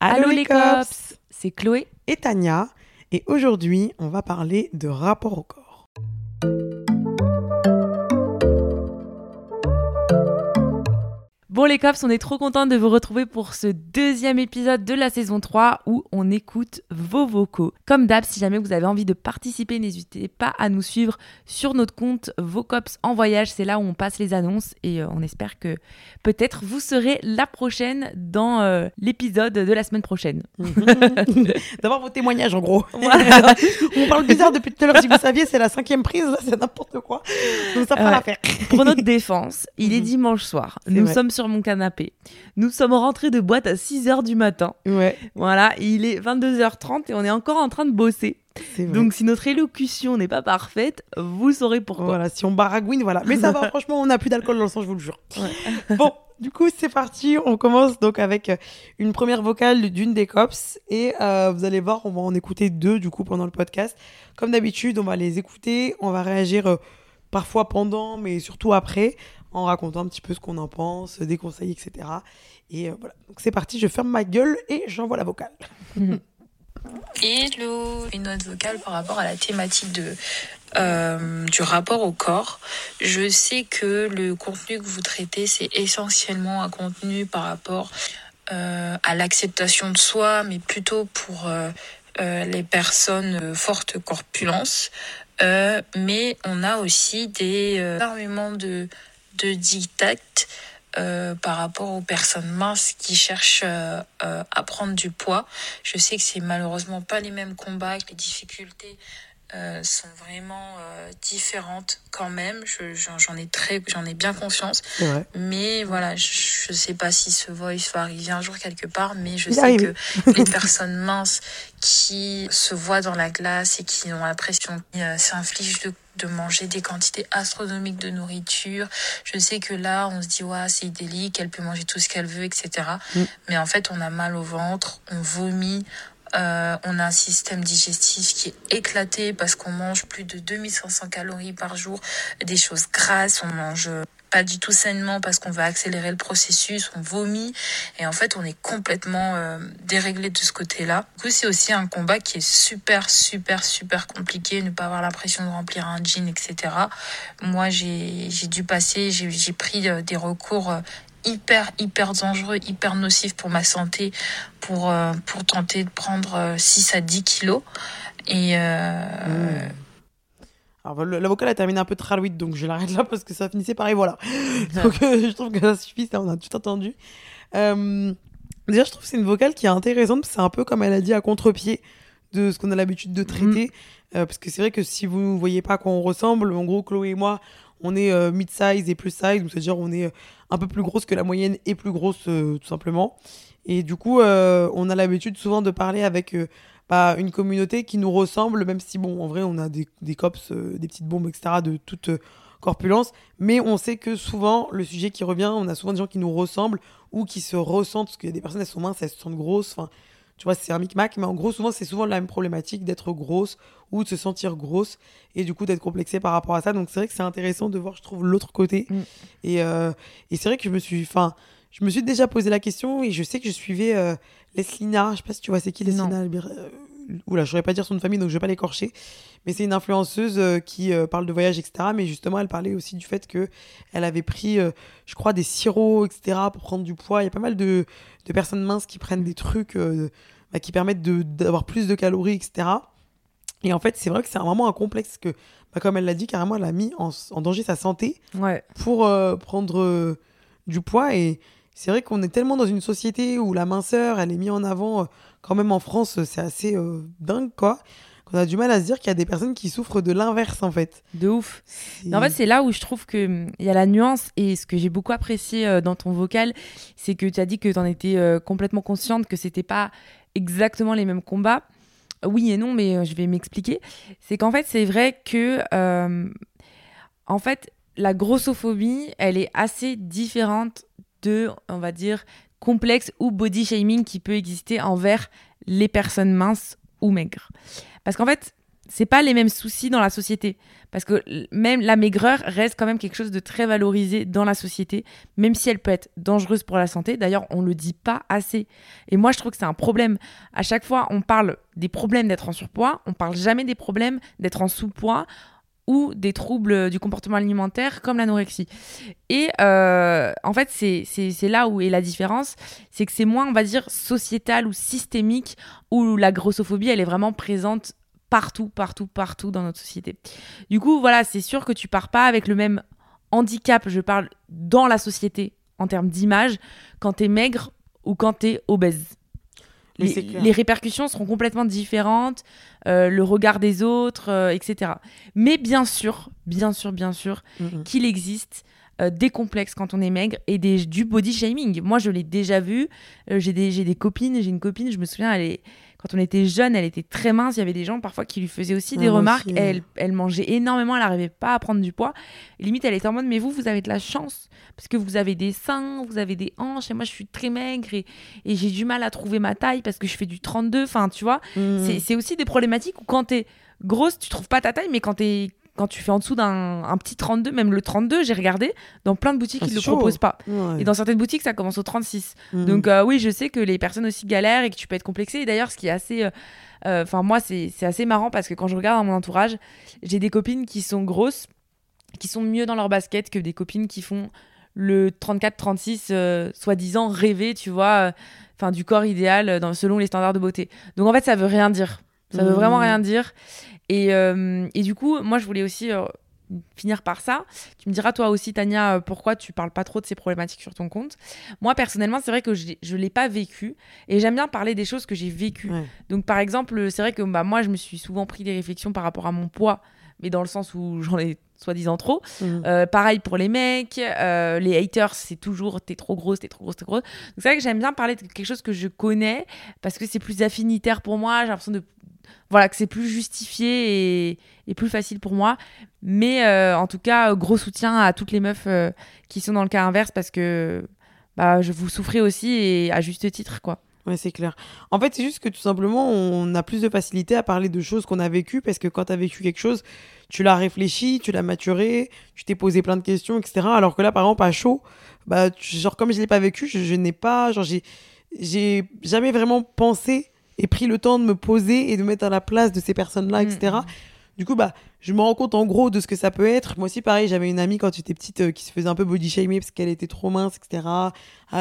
Allô les cops C'est Chloé. et Tania. Et aujourd'hui, on va parler de rapport au corps. Bon les cops, on est trop contents de vous retrouver pour ce deuxième épisode de la saison 3 où on écoute vos vocaux. Comme d'hab, si jamais vous avez envie de participer, n'hésitez pas à nous suivre sur notre compte Vos cops en voyage. C'est là où on passe les annonces et euh, on espère que peut-être vous serez la prochaine dans euh, l'épisode de la semaine prochaine. D'avoir vos témoignages en gros. Voilà. on parle bizarre depuis tout à l'heure. Si vous saviez, c'est la cinquième prise, c'est n'importe quoi. Donc ça fera Ouais. l'affaire. Pour notre défense, il est dimanche soir. Nous vrai. sommes sur mon canapé. Nous sommes rentrés de boîte à 6h du matin. Ouais, Voilà, il est 22h30 et on est encore en train de bosser. Donc si notre élocution n'est pas parfaite, vous saurez pourquoi. Voilà, si on baragouine, voilà. Mais ça va, franchement, on n'a plus d'alcool dans le sang, je vous le jure. Bon, du coup, c'est parti. On commence donc avec euh, une première vocale d'une des cops. Et euh, vous allez voir, on va en écouter deux, du coup, pendant le podcast. Comme d'habitude, on va les écouter. On va réagir euh, parfois pendant, mais surtout après, en racontant un petit peu ce qu'on en pense, des conseils, etc. Et euh, voilà. Donc c'est parti, je ferme ma gueule et j'envoie la vocale. Hello, une note vocale par rapport à la thématique euh, du rapport au corps. Je sais que le contenu que vous traitez, c'est essentiellement un contenu par rapport euh, à l'acceptation de soi, mais plutôt pour les personnes fortes corpulence. Mais on a aussi des énormément de, de dictates euh, par rapport aux personnes minces qui cherchent euh, à prendre du poids. Je sais que c'est malheureusement pas les mêmes combats, que les difficultés euh, sont vraiment euh, différentes quand même. Je- J'en ai très, j'en ai bien conscience. Mais voilà, je, je sais pas si ce voice va arriver un jour quelque part, mais je Il sais arrive. que les personnes minces qui se voient dans la glace et qui ont l'impression qu'ils euh, s'infligent de, de manger des quantités astronomiques de nourriture. Je sais que là, on se dit, ouais, c'est idyllique, elle peut manger tout ce qu'elle veut, etc. Mm. Mais en fait, on a mal au ventre, on vomit. Euh, on a un système digestif qui est éclaté parce qu'on mange plus de 2500 calories par jour, des choses grasses, on mange pas du tout sainement parce qu'on veut accélérer le processus, on vomit et en fait on est complètement euh, déréglé de ce côté-là. Du coup c'est aussi un combat qui est super super super compliqué, ne pas avoir l'impression de remplir un jean, etc. Moi j'ai dû passer, j'ai pris euh, des recours hyper hyper dangereux, hyper nocifs pour ma santé, pour euh, pour tenter de prendre euh, 6 à 10 kilos et euh, Mmh. Alors, le- la vocale a terminé un peu tralouite, donc je l'arrête là parce que ça finissait pareil, voilà. donc euh, je trouve que ça suffit, ça, on a tout entendu. Euh, déjà, je trouve que c'est une vocale qui est intéressante, parce que c'est un peu comme elle a dit à contre-pied de ce qu'on a l'habitude de traiter. Euh, parce que c'est vrai que si vous ne voyez pas à quoi on ressemble, en gros, Chloé et moi, on est euh, mid-size et plus size, donc c'est-à-dire on est euh, un peu plus grosse que la moyenne et plus grosse, euh, tout simplement. Et du coup, euh, on a l'habitude souvent de parler avec euh, bah, une communauté qui nous ressemble, même si, bon, en vrai, on a des, des cops, des petites bombes, etc., de toute corpulence. Mais on sait que souvent, le sujet qui revient, on a souvent des gens qui nous ressemblent ou qui se ressentent, parce qu'il y a des personnes, elles sont minces, elles se sentent grosses. Enfin, tu vois, c'est un micmac, mais en gros, souvent, c'est souvent la même problématique d'être grosse ou de se sentir grosse et du coup d'être complexée par rapport à ça. Donc, c'est vrai que c'est intéressant de voir, je trouve, l'autre côté. Mm. Et, euh, et c'est vrai que je me suis. Enfin, je me suis déjà posé la question et je sais que je suivais euh, Leslina. Je sais pas si tu vois, c'est qui. Leslina Oula, je saurais pas dire son nom de famille, donc je vais pas l'écorcher. Mais c'est une influenceuse euh, qui euh, parle de voyage, etc. Mais justement, elle parlait aussi du fait que elle avait pris, euh, je crois, des sirops, etc. pour prendre du poids. Il y a pas mal de, de personnes minces qui prennent des trucs bah, qui permettent d'avoir plus de calories, etc. Et en fait, c'est vrai que c'est vraiment un complexe que, bah, comme elle l'a dit, carrément, elle a mis en, en danger sa santé Ouais. pour prendre du poids. Et c'est vrai qu'on est tellement dans une société où la minceur, elle est mise en avant, euh, quand même en France, euh, c'est assez euh, dingue, quoi. qu'on a du mal à se dire qu'il y a des personnes qui souffrent de l'inverse en fait. De ouf. Mais en fait, c'est là où je trouve qu'il y a la nuance et ce que j'ai beaucoup apprécié euh, dans ton vocal, c'est que tu as dit que tu en étais euh, complètement consciente que c'était pas exactement les mêmes combats. Oui et non, mais je vais m'expliquer. C'est qu'en fait, c'est vrai que en fait, la grossophobie, elle est assez différente de, on va dire, complexe ou body shaming qui peut exister envers les personnes minces ou maigres. Parce qu'en fait, c'est pas les mêmes soucis dans la société. Parce que même la maigreur reste quand même quelque chose de très valorisé dans la société, même si elle peut être dangereuse pour la santé. D'ailleurs, on le dit pas assez. Et moi, je trouve que c'est un problème. À chaque fois, on parle des problèmes d'être en surpoids, on parle jamais des problèmes d'être en sous-poids ou des troubles du comportement alimentaire comme l'anorexie. Et euh, en fait, c'est là où est la différence, c'est que c'est moins, on va dire, sociétal ou systémique, où la grossophobie, elle est vraiment présente partout, partout, partout dans notre société. Du coup, voilà, c'est sûr que tu pars pas avec le même handicap, je parle dans la société, en termes d'image, quand t'es maigre ou quand t'es obèse. Les, les répercussions seront complètement différentes, euh, le regard des autres, euh, etc. Mais bien sûr, bien sûr, bien sûr, Mhm. qu'il existe euh, des complexes quand on est maigre et des, du body shaming. Moi, je l'ai déjà vu. J'ai des, j'ai des copines, j'ai une copine, je me souviens, elle est, quand on était jeune, elle était très mince. Il y avait des gens parfois qui lui faisaient aussi Ah, des moi remarques. aussi, elle, elle mangeait énormément, elle n'arrivait pas à prendre du poids. Et limite, elle était en mode, mais vous, vous avez de la chance parce que vous avez des seins, vous avez des hanches et moi, je suis très maigre et, et j'ai du mal à trouver ma taille parce que je fais du 32. Enfin, tu vois, c'est- c'est aussi des problématiques où quand t'es grosse, tu trouves pas ta taille, mais quand t'es quand tu fais en dessous d'un un petit 32, même le 32, j'ai regardé, dans plein de boutiques, Ah, ils c'est le chaud. proposent pas. Ouais. Et dans certaines boutiques, ça commence au 36. Mhm. Donc euh, oui, je sais que les personnes aussi galèrent et que tu peux être complexé. Et d'ailleurs, ce qui est assez... euh, euh, Enfin, moi, c'est assez marrant parce que quand je regarde dans mon entourage, j'ai des copines qui sont grosses, qui sont mieux dans leur basket que des copines qui font le 34-36, euh, soi-disant rêvé, tu vois, enfin du corps idéal dans, selon les standards de beauté. Donc en fait, ça veut rien dire. Ça veut vraiment rien dire. Et, euh, et du coup, moi, je voulais aussi euh, finir par ça. Tu me diras, toi aussi, Tania, euh, pourquoi tu parles pas trop de ces problématiques sur ton compte. Moi, personnellement, c'est vrai que je ne l'ai pas vécu. Et j'aime bien parler des choses que j'ai vécues. Ouais. Donc, par exemple, c'est vrai que bah, moi, je me suis souvent pris des réflexions par rapport à mon poids, mais dans le sens où j'en ai soi-disant trop. Euh, pareil pour les mecs, euh, les haters, c'est toujours t'es trop grosse, t'es trop grosse, t'es trop grosse. Donc c'est vrai que j'aime bien parler de quelque chose que je connais parce que c'est plus affinitaire pour moi. J'ai l'impression de voilà que c'est plus justifié et, plus facile pour moi. Mais euh, en tout cas, gros soutien à toutes les meufs euh, qui sont dans le cas inverse parce que bah, je vous souffrez aussi et à juste titre quoi. Ouais, c'est clair. En fait, c'est juste que tout simplement, on a plus de facilité à parler de choses qu'on a vécues parce que quand tu as vécu quelque chose, tu l'as réfléchi, tu l'as maturé, tu t'es posé plein de questions, etc. Alors que là, par exemple, à chaud, bah, genre, comme je l'ai pas vécu, je, je n'ai pas, genre, j'ai, j'ai jamais vraiment pensé et pris le temps de me poser et de mettre à la place de ces personnes-là, Mm. etc. Du coup, bah, je me rends compte en gros de ce que ça peut être. Moi aussi, pareil, j'avais une amie quand j'étais petite euh, qui se faisait un peu body shamer parce qu'elle était trop mince, etc. Ah,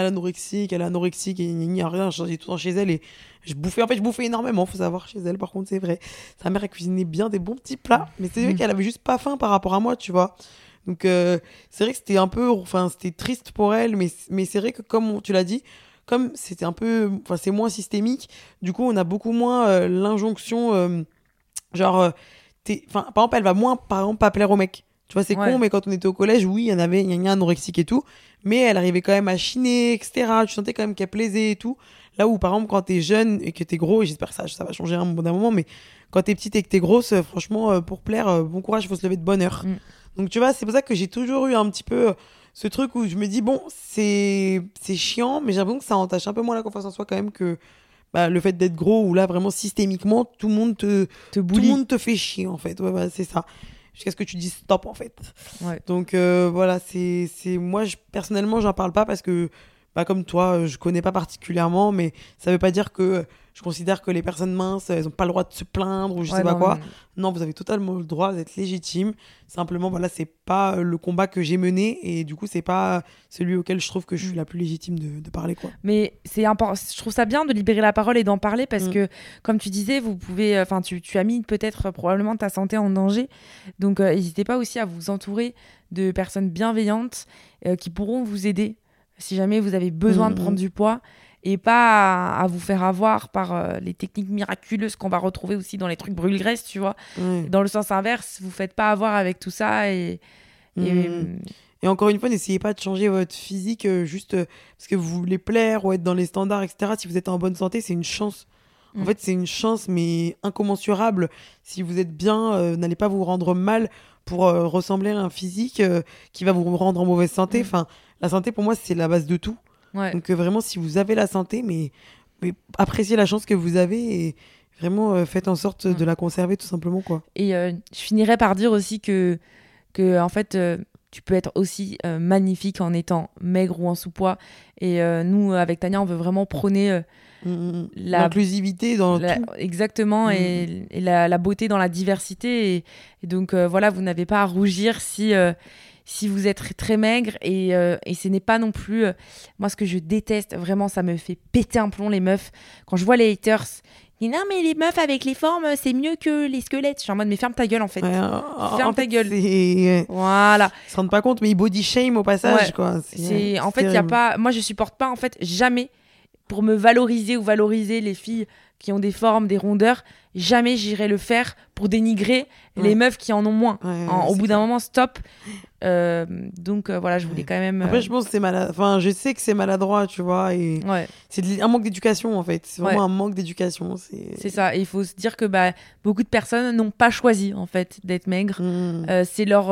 l'anorexique, elle est anorexique, et il n'y a rien. J'étais tout le temps chez elle et je bouffais. En fait, je bouffais énormément, faut savoir, chez elle. Par contre, c'est vrai. Sa mère, elle cuisinait bien des bons petits plats, mais c'est vrai Mhm. qu'elle avait juste pas faim par rapport à moi, tu vois. Donc, euh, c'est vrai que c'était un peu. Enfin, c'était triste pour elle, mais, mais c'est vrai que, comme on- tu l'as dit, comme c'était un peu. Enfin, c'est moins systémique, du coup, on a beaucoup moins euh, l'injonction. euh, genre. euh, t'es- Enfin, par exemple, elle va moins, par exemple, pas plaire au mec. Tu vois, c'est Ouais. con, mais quand on était au collège, oui, il y en avait, il y en a anorexique et tout, mais elle arrivait quand même à chiner, etc. Tu sentais quand même qu'elle plaisait et tout. Là où, par exemple, quand t'es jeune et que t'es gros, et j'espère que ça, ça va changer à un bon moment, mais quand t'es petite et que t'es grosse, euh, franchement, pour plaire, bon courage, il faut se lever de bonne heure. Mm. Donc, tu vois, c'est pour ça que j'ai toujours eu un petit peu euh, ce truc où je me dis, bon, c'est chiant, mais j'ai l'impression que ça entache un peu moins la confiance en soi quand même que bah, le fait d'être gros, où là, vraiment, systémiquement, tout le monde te, Te tout le monde te fait chier, en fait. Ouais, ouais, c'est ça. Jusqu'à ce que tu dises stop, en fait. Ouais. Donc, euh, voilà, c'est. Moi, je, personnellement, j'en parle pas parce que, bah, comme toi, euh, je connais pas particulièrement, mais ça veut pas dire que je considère que les personnes minces, elles ont pas le droit de se plaindre ou je Ouais, sais pas non, quoi. Non, vous avez totalement le droit d'être légitime. Simplement, voilà, c'est pas euh, le combat que j'ai mené et du coup, c'est pas celui auquel je trouve que je suis la plus légitime de, de parler, quoi. Mais c'est important. Je trouve ça bien de libérer la parole et d'en parler parce Mm. que, comme tu disais, vous pouvez. Enfin, tu, tu as mis peut-être euh, probablement ta santé en danger. Donc, euh, n'hésitez pas aussi à vous entourer de personnes bienveillantes euh, qui pourront vous aider si jamais vous avez besoin de Mm. prendre du poids. Et pas à, à vous faire avoir par euh, les techniques miraculeuses qu'on va retrouver aussi dans les trucs brûle-graisse, tu vois. Dans le sens inverse, vous faites pas avoir avec tout ça et. et-. Et encore une fois, n'essayez pas de changer votre physique euh, juste euh, parce que vous voulez plaire ou être dans les standards, etc. Si vous êtes en bonne santé, c'est une chance. En Mm. fait, c'est une chance, mais incommensurable. Si vous êtes bien, n'allez pas vous rendre mal pour ressembler à un physique qui va vous rendre en mauvaise santé. Mm. Enfin, la santé, pour moi, c'est la base de tout. Ouais. Donc, euh, vraiment, si vous avez la santé, mais, mais appréciez la chance que vous avez et vraiment euh, faites en sorte Mm. de la conserver, tout simplement. quoi. Et euh, je finirais par dire aussi que, que en fait, euh, tu peux être aussi magnifique en étant maigre ou en sous-poids. Et nous, avec Tania, on veut vraiment prôner Mm, mm, mm. L'inclusivité dans la- tout. exactement Mm. et, et la, la beauté dans la diversité. Et, et donc, voilà, vous n'avez pas à rougir si, si vous êtes très, maigre. Et, euh, et ce n'est pas non plus. euh, moi, ce que je déteste, vraiment, ça me fait péter un plomb, les meufs. Quand je vois les haters. ils disent, Non, mais les meufs avec les formes, c'est mieux que les squelettes. Je suis en mode, mais ferme ta gueule, en fait. Ouais, en- Ferme en ta fait, gueule. Voilà. Ils se rendent pas compte, mais ils body shame au passage, Ouais. quoi. C'est en fait, il y a pas. Moi, je supporte pas en fait jamais pour me valoriser ou valoriser les filles qui ont des formes, des rondeurs. Jamais j'irai le faire pour dénigrer les meufs qui en ont moins. Ouais, En- ouais, au bout d'un moment, stop. Euh, donc euh, voilà, je voulais quand même. Après, euh, je pense que c'est maladroit. Enfin, je sais que c'est maladroit, tu vois. Et c'est un manque d'éducation, en fait. C'est vraiment un manque d'éducation. C'est ça. Et il faut se dire que bah, beaucoup de personnes n'ont pas choisi en fait d'être maigres. Mm, Euh, c'est leur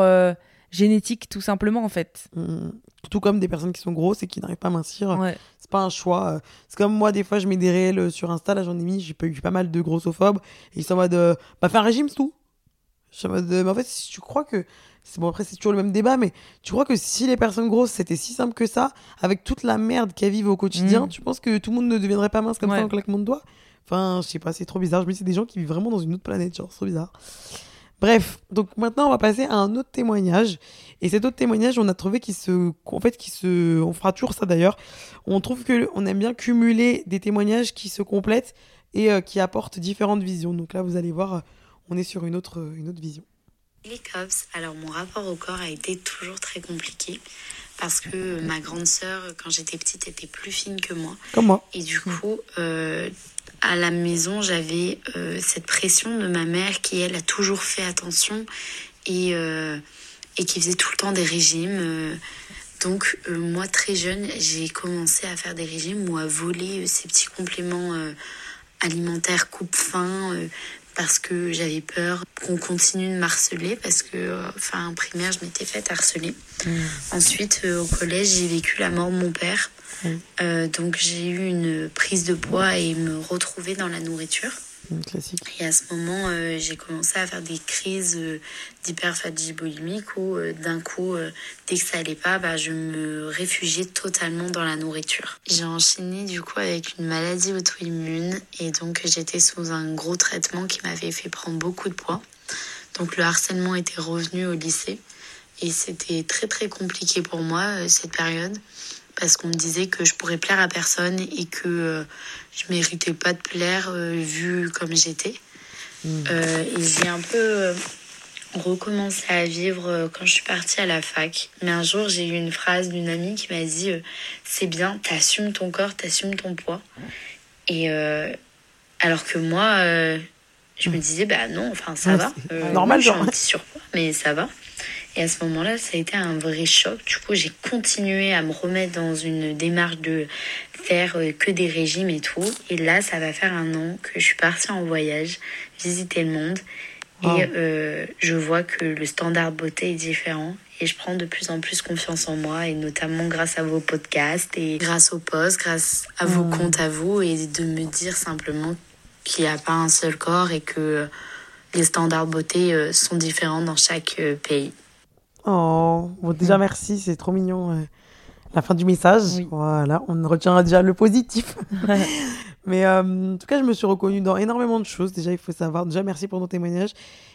génétique tout simplement en fait. mm. Tout comme des personnes qui sont grosses et qui n'arrivent pas à mincir. Ouais. C'est pas un choix. euh. C'est comme moi, des fois, je mets des réels euh, sur Insta. Là, j'en ai mis. J'ai pas eu pas mal de grossophobes. Et ils sont en mode. euh, bah, fais un régime, c'est tout. Je suis en mode. euh, mais en fait, si tu crois que. C'est bon, après, c'est toujours le même débat, mais tu crois que si les personnes grosses, c'était si simple que ça, avec toute la merde qu'elles vivent au quotidien, Mm. tu penses que tout le monde ne deviendrait pas mince comme Ouais. ça en claquement de doigts? Enfin, je sais pas, c'est trop bizarre. Je me dis, c'est des gens qui vivent vraiment dans une autre planète, genre, c'est trop bizarre. Bref, donc maintenant, on va passer à un autre témoignage. Et cet autre témoignage, on a trouvé qu'il se. En fait, qui se. On fera toujours ça d'ailleurs. On trouve que on aime bien cumuler des témoignages qui se complètent et euh, qui apportent différentes visions. Donc là, vous allez voir, euh, on est sur une autre, euh, une autre vision. Les cops, alors mon rapport au corps a été toujours très compliqué parce que ma grande sœur, quand j'étais petite, était plus fine que moi. Comme moi. Et du coup, euh, à la maison, j'avais euh, cette pression de ma mère qui, elle, a toujours fait attention et, euh, et qui faisait tout le temps des régimes. donc, moi, très jeune, j'ai commencé à faire des régimes ou à voler ces petits compléments alimentaires coupe-faim parce que j'avais peur qu'on continue de m'harceler parce que, euh, enfin, en primaire, je m'étais faite harceler. Ensuite, euh, au collège, j'ai vécu la mort de mon père. Mm. Euh, donc, j'ai eu une prise de poids et me retrouver dans la nourriture. Et à ce moment, euh, j'ai commencé à faire des crises euh, d'hyperphagie boulimique où euh, d'un coup, dès que ça allait pas, bah, je me réfugiais totalement dans la nourriture. J'ai enchaîné du coup avec une maladie auto-immune et donc j'étais sous un gros traitement qui m'avait fait prendre beaucoup de poids. Donc le harcèlement était revenu au lycée et c'était très très compliqué pour moi cette période parce qu'on me disait que je pourrais plaire à personne et que euh, je méritais pas de plaire euh, vu comme j'étais. Euh, et j'ai un peu euh, recommencé à vivre quand je suis partie à la fac. Mais un jour, j'ai eu une phrase d'une amie qui m'a dit C'est bien, t'assumes ton corps, t'assumes ton poids. Et alors que moi, je me disais Bah non, enfin ça va. c'est normal, oui, je suis genre. un petit surpoids, mais ça va. Et à ce moment-là, ça a été un vrai choc. Du coup, j'ai continué à me remettre dans une démarche de faire euh, que des régimes et tout. Et là, ça va faire un an que je suis partie en voyage, visiter le monde. Wow. Et euh, je vois que le standard beauté est différent. Et je prends de plus en plus confiance en moi, et notamment grâce à vos podcasts, et grâce aux posts, grâce à vos comptes à vous, et de me dire simplement qu'il n'y a pas un seul corps et que les standards beauté euh, sont différents dans chaque pays. Oh, bon, déjà merci, c'est trop mignon. euh, La fin du message, Oui. voilà, on retiendra déjà le positif. Mais euh, en tout cas, je me suis reconnue dans énormément de choses. Déjà, il faut savoir. Déjà, merci pour ton témoignage.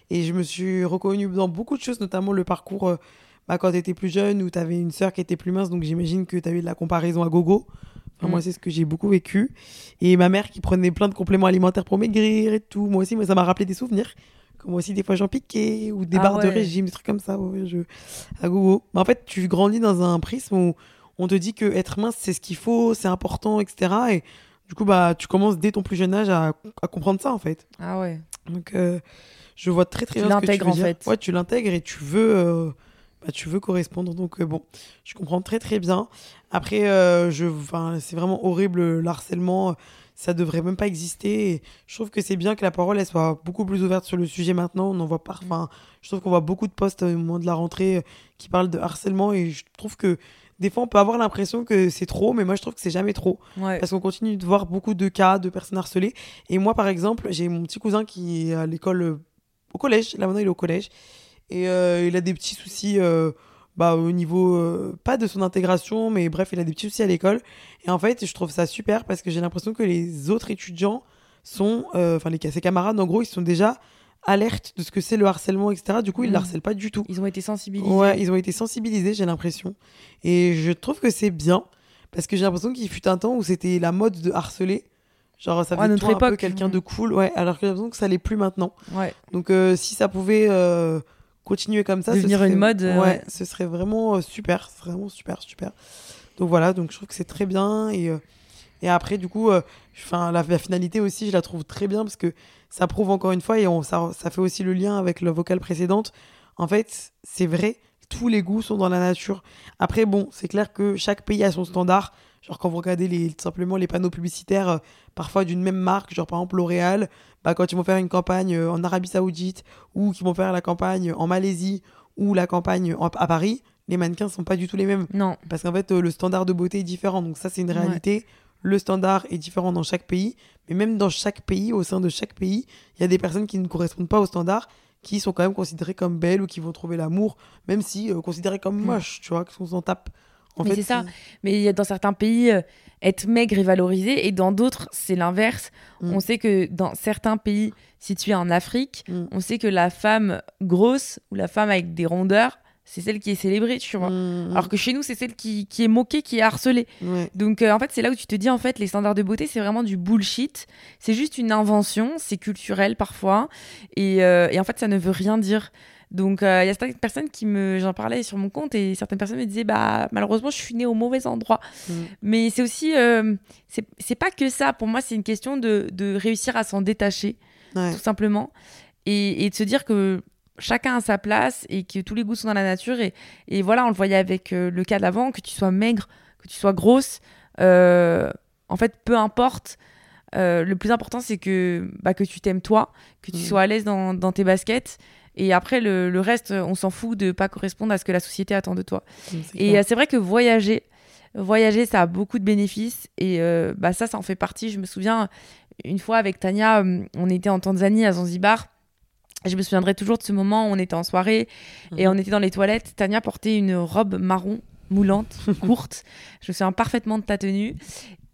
Et je me suis reconnue dans beaucoup de choses, notamment le parcours euh, bah, quand tu étais plus jeune, où tu avais une sœur qui était plus mince. Donc, j'imagine que tu as eu de la comparaison à gogo. Enfin, Mm. Moi, c'est ce que j'ai beaucoup vécu. Et ma mère qui prenait plein de compléments alimentaires pour maigrir et tout. Moi aussi, moi, ça m'a rappelé des souvenirs. Comme moi aussi, des fois, j'en piquais, ou des Ah barres de régime, des trucs comme ça. ouais, je... À gogo. Mais en fait, tu grandis dans un prisme où on te dit que être mince, c'est ce qu'il faut, c'est important, etc. Et du coup, bah, tu commences dès ton plus jeune âge à, à comprendre ça, en fait. Ah ouais. Donc, euh, je vois très très Tu bien ce que tu l'intègres, veux en dire. fait. Ouais, tu l'intègres et tu veux, euh, bah, tu veux correspondre. Donc, euh, bon, je comprends très très bien. Après, euh, je, c'est vraiment horrible le harcèlement. Ça devrait même pas exister. Et je trouve que c'est bien que la parole elle soit beaucoup plus ouverte sur le sujet maintenant. On en voit pas. Enfin, je trouve qu'on voit beaucoup de posts au moment de la rentrée euh, qui parlent de harcèlement et je trouve que des fois on peut avoir l'impression que c'est trop, mais moi je trouve que c'est jamais trop Ouais. parce qu'on continue de voir beaucoup de cas de personnes harcelées. Et moi, par exemple, j'ai mon petit cousin qui est à l'école, euh, au collège. Là maintenant, il est au collège. Et euh, il a des petits soucis euh, bah, au niveau, euh, pas de son intégration, mais bref, il a des petits soucis à l'école. Et en fait, je trouve ça super parce que j'ai l'impression que les autres étudiants sont, euh, enfin, les ses camarades, en gros, ils sont déjà alertes de ce que c'est le harcèlement, etc. Du coup, ils ne Mm. harcèlent pas du tout. Ils ont été sensibilisés. Ouais, ils ont été sensibilisés, j'ai l'impression. Et je trouve que c'est bien, parce que j'ai l'impression qu'il fut un temps où c'était la mode de harceler. Genre, ça Ouais, faisait toi un peu quelqu'un de cool, ouais, alors que j'ai l'impression que ça l'est plus maintenant. Ouais. Donc, euh, si ça pouvait euh, continuer comme ça, Devenir serait- une mode, euh, ouais, ouais. ce serait vraiment euh, super, vraiment super, super. Donc voilà, donc je trouve que c'est très bien. Et, euh, et après, du coup, enfin, la, la finalité aussi, je la trouve très bien parce que ça prouve encore une fois, et on, ça, ça fait aussi le lien avec le vocal précédente. En fait, c'est vrai, tous les goûts sont dans la nature. Après, bon, c'est clair que chaque pays a son standard. Genre, quand vous regardez les, simplement les panneaux publicitaires, euh, parfois d'une même marque, genre par exemple L'Oréal, bah, quand ils vont faire une campagne euh, en Arabie Saoudite ou qu'ils vont faire la campagne en Malaisie ou la campagne en- à Paris, les mannequins sont pas du tout les mêmes. Non. Parce qu'en fait, euh, le standard de beauté est différent. Donc, ça, c'est une Ouais. réalité. Le standard est différent dans chaque pays. Mais même dans chaque pays, au sein de chaque pays, il y a des personnes qui ne correspondent pas au standard, qui sont quand même considérées comme belles ou qui vont trouver l'amour, même si considérées comme Mm. moches, tu vois, qu'on s'en tape. En Mais c'est ça. Mais y a dans certains pays, euh, être maigre est valorisé et dans d'autres, c'est l'inverse. Mm. On sait que dans certains pays situés en Afrique, Mm. on sait que la femme grosse ou la femme avec des rondeurs, c'est celle qui est célébrée, tu vois. Mm, Alors que chez nous, c'est celle qui, qui est moquée, qui est harcelée. Donc euh, en fait, c'est là où tu te dis en fait les standards de beauté, c'est vraiment du bullshit. C'est juste une invention, c'est culturel parfois, et, euh, et en fait ça ne veut rien dire. Donc euh, il y a certaines personnes qui me, j'en parlais sur mon compte et certaines personnes me disaient bah malheureusement je suis née au mauvais endroit. Mm. Mais c'est aussi, euh, c'est c'est pas que ça. Pour moi, c'est une question de, de réussir à s'en détacher Ouais. tout simplement et, et de se dire que chacun a sa place et que tous les goûts sont dans la nature et, et voilà on le voyait avec euh, le cas d'avant que tu sois maigre que tu sois grosse euh, en fait peu importe euh, le plus important c'est que bah, que tu t'aimes toi que tu Mm. sois à l'aise dans, dans tes baskets et après le, le reste on s'en fout de pas correspondre à ce que la société attend de toi Mm, et c'est vrai que voyager, voyager, ça a beaucoup de bénéfices. Et bah, ça, ça en fait partie. Je me souviens, une fois avec Tania, on était en Tanzanie, à Zanzibar. Je me souviendrai toujours de ce moment où on était en soirée et Mhm. on était dans les toilettes. Tania portait une robe marron moulante, courte. Je me souviens parfaitement de ta tenue.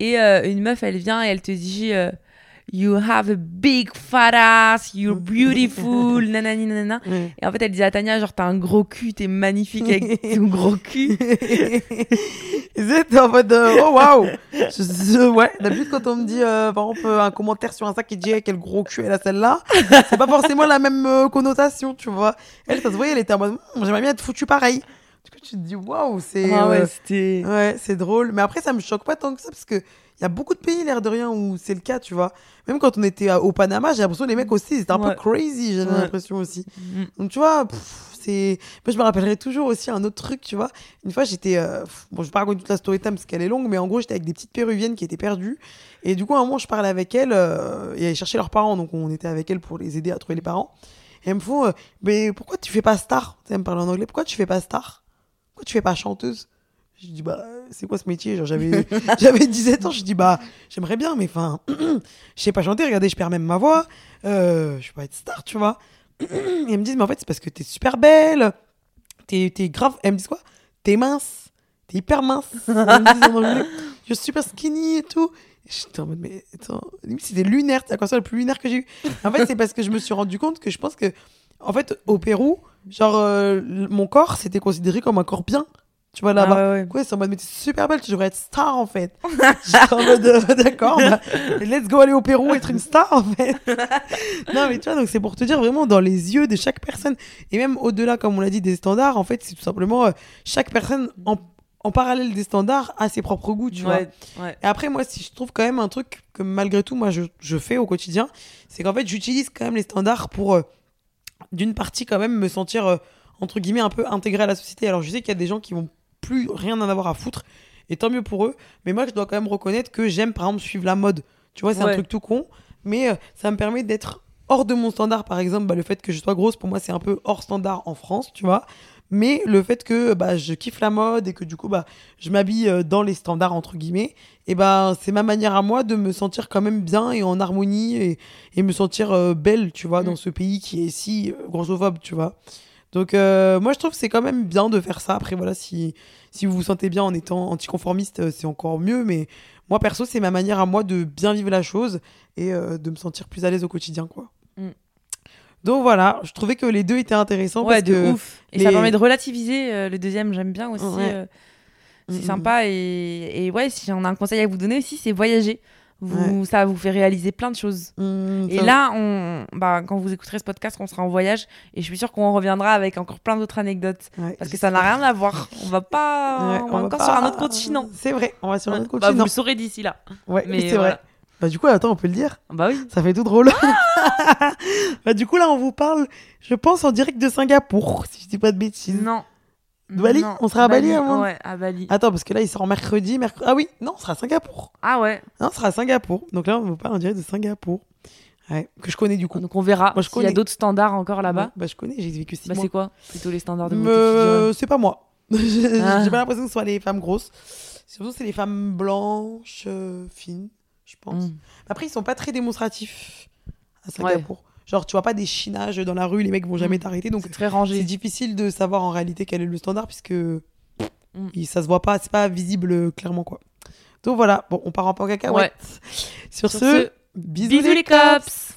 Et euh, une meuf, elle vient et elle te dit euh, You have a big fat ass, you're beautiful, nanani nanana. Ouais. Et en fait, elle disait à Tania, genre, t'as un gros cul, t'es magnifique avec ton gros cul. C'était en mode euh, oh waouh ouais d'habitude quand on me dit euh, par exemple un commentaire sur Insta qui dit quel gros cul elle a celle-là c'est pas forcément la même euh, connotation tu vois elle ça se voyait elle était en mode Hum, j'aimerais bien être foutue pareil du coup tu te dis waouh c'est Ah ouais, euh, c'était. ouais c'est drôle mais après ça me choque pas tant que ça parce que il y a beaucoup de pays l'air de rien où c'est le cas tu vois même quand on était au Panama j'ai l'impression que les mecs aussi ils étaient un Ouais. peu crazy j'ai Ouais. l'impression aussi Mm. donc tu vois, c'est. Moi je me rappellerai toujours aussi un autre truc, tu vois. Une fois j'étais. euh, Bon, je vais pas raconter toute la story time parce qu'elle est longue, mais en gros j'étais avec des petites péruviennes qui étaient perdues. Et du coup, à un moment, je parlais avec elles euh, et elles cherchaient leurs parents. Donc on était avec elles pour les aider à trouver les parents. Et elles me font euh, Mais pourquoi tu fais pas star? Tu me parlent en anglais. Pourquoi tu fais pas star? Pourquoi tu fais pas chanteuse? Je dis bah c'est quoi ce métier? J'avais j'avais 17 ans je dis bah j'aimerais bien mais enfin je sais pas chanter regardez je perds même ma voix euh, je vais pas être star tu vois et elles me disent, mais en fait, c'est parce que t'es super belle, t'es t'es grave. Elles me disent quoi? T'es mince, t'es hyper mince. Anglais, you're super skinny et tout. Et J'étais en mode, mais attends, c'était lunaire, c'est la console la plus lunaire que j'ai eue. En fait, c'est parce que je me suis rendu compte que je pense que, en fait, au Pérou, genre, euh, mon corps, c'était considéré comme un corps bien. Tu vois, là-bas. Ah ouais, ouais. Ouais, c'est en mode, mais t'es super belle, tu devrais être star en fait. J'étais en mode, euh, d'accord, bah, let's go aller au Pérou, être une star en fait. non, mais tu vois, donc c'est pour te dire vraiment dans les yeux de chaque personne, et même au-delà, comme on l'a dit, des standards, en fait, c'est tout simplement euh, chaque personne en, en parallèle des standards, a ses propres goûts, tu vois. Ouais, ouais. Et après, moi, si je trouve quand même un truc que malgré tout, moi, je, je fais au quotidien, c'est qu'en fait, j'utilise quand même les standards pour, euh, d'une partie, quand même, me sentir, euh, entre guillemets, un peu intégré à la société. Alors, je sais qu'il y a des gens qui vont plus rien en avoir à foutre, et tant mieux pour eux. Mais moi, je dois quand même reconnaître que j'aime, par exemple, suivre la mode. Tu vois, c'est un truc tout con, mais euh, ça me permet d'être hors de mon standard. Par exemple, bah, le fait que je sois grosse, pour moi, c'est un peu hors standard en France, tu vois. Mais le fait que bah, je kiffe la mode et que du coup, bah, je m'habille euh, dans les standards, entre guillemets, et ben c'est ma manière à moi de me sentir quand même bien et en harmonie et, et me sentir euh, belle, tu vois, Mm. dans ce pays qui est si grossophobe, tu vois. Donc, euh, moi, je trouve que c'est quand même bien de faire ça. Après, voilà, si, si vous vous sentez bien en étant anticonformiste, euh, c'est encore mieux. Mais moi, perso, c'est ma manière à moi de bien vivre la chose et euh, de me sentir plus à l'aise au quotidien, quoi. Mm. Donc voilà, je trouvais que les deux étaient intéressants. Ouais, parce de que ouf. Et ça permet de relativiser. euh, le deuxième, j'aime bien aussi. Ouais. c'est Mm, mm, sympa. Et, et ouais, si on a un conseil à vous donner aussi, c'est voyager. Vous, Ça vous fait réaliser plein de choses. mm, Et là, on, bah, quand vous écouterez ce podcast, on sera en voyage. Et je suis sûre qu'on reviendra avec encore plein d'autres anecdotes. ouais, Parce que ça n'a rien à voir. On va pas. Ouais, on on va encore pas- sur un autre continent. C'est vrai, on va sur un autre Bah, vous continent. le saurez d'ici là. Ouais, mais mais c'est voilà. vrai. Bah du coup, attends, on peut le dire. Bah oui. Ça fait tout drôle. bah du coup, là, on vous parle, je pense, en direct de Singapour, si je dis pas de bêtises. Non. De Bali Non. On sera à Bali, avant Ouais, à Bali. Attends, parce que là, il sort mercredi, mercredi. Ah oui, non, on sera à Singapour. Ah ouais. Non, on sera à Singapour. Donc là, on vous parle en direct de Singapour. Ouais, que je connais du coup. Donc on verra Moi, je s'il y a connais. d'autres standards encore là-bas. Ouais, Bah je connais, j'ai vécu six Bah c'est quoi Plutôt les standards de beauté euh, c'est pas moi. J'ai Ah. j'ai pas l'impression que ce soit les femmes grosses. Surtout, c'est les femmes blanches, euh, fines, je pense. Mm. Après, ils sont pas très démonstratifs à Singapour. Genre, tu vois pas des chinages dans la rue, les mecs vont jamais Mm. t'arrêter. Donc, C'est très c'est rangé. difficile de savoir en réalité quel est le standard puisque Mm. il- ça se voit pas, c'est pas visible euh, clairement quoi. Donc voilà, bon, on part en cacahuète. Ouais. Sur, Sur ce, ce, bisous, Bisous les les cops. cops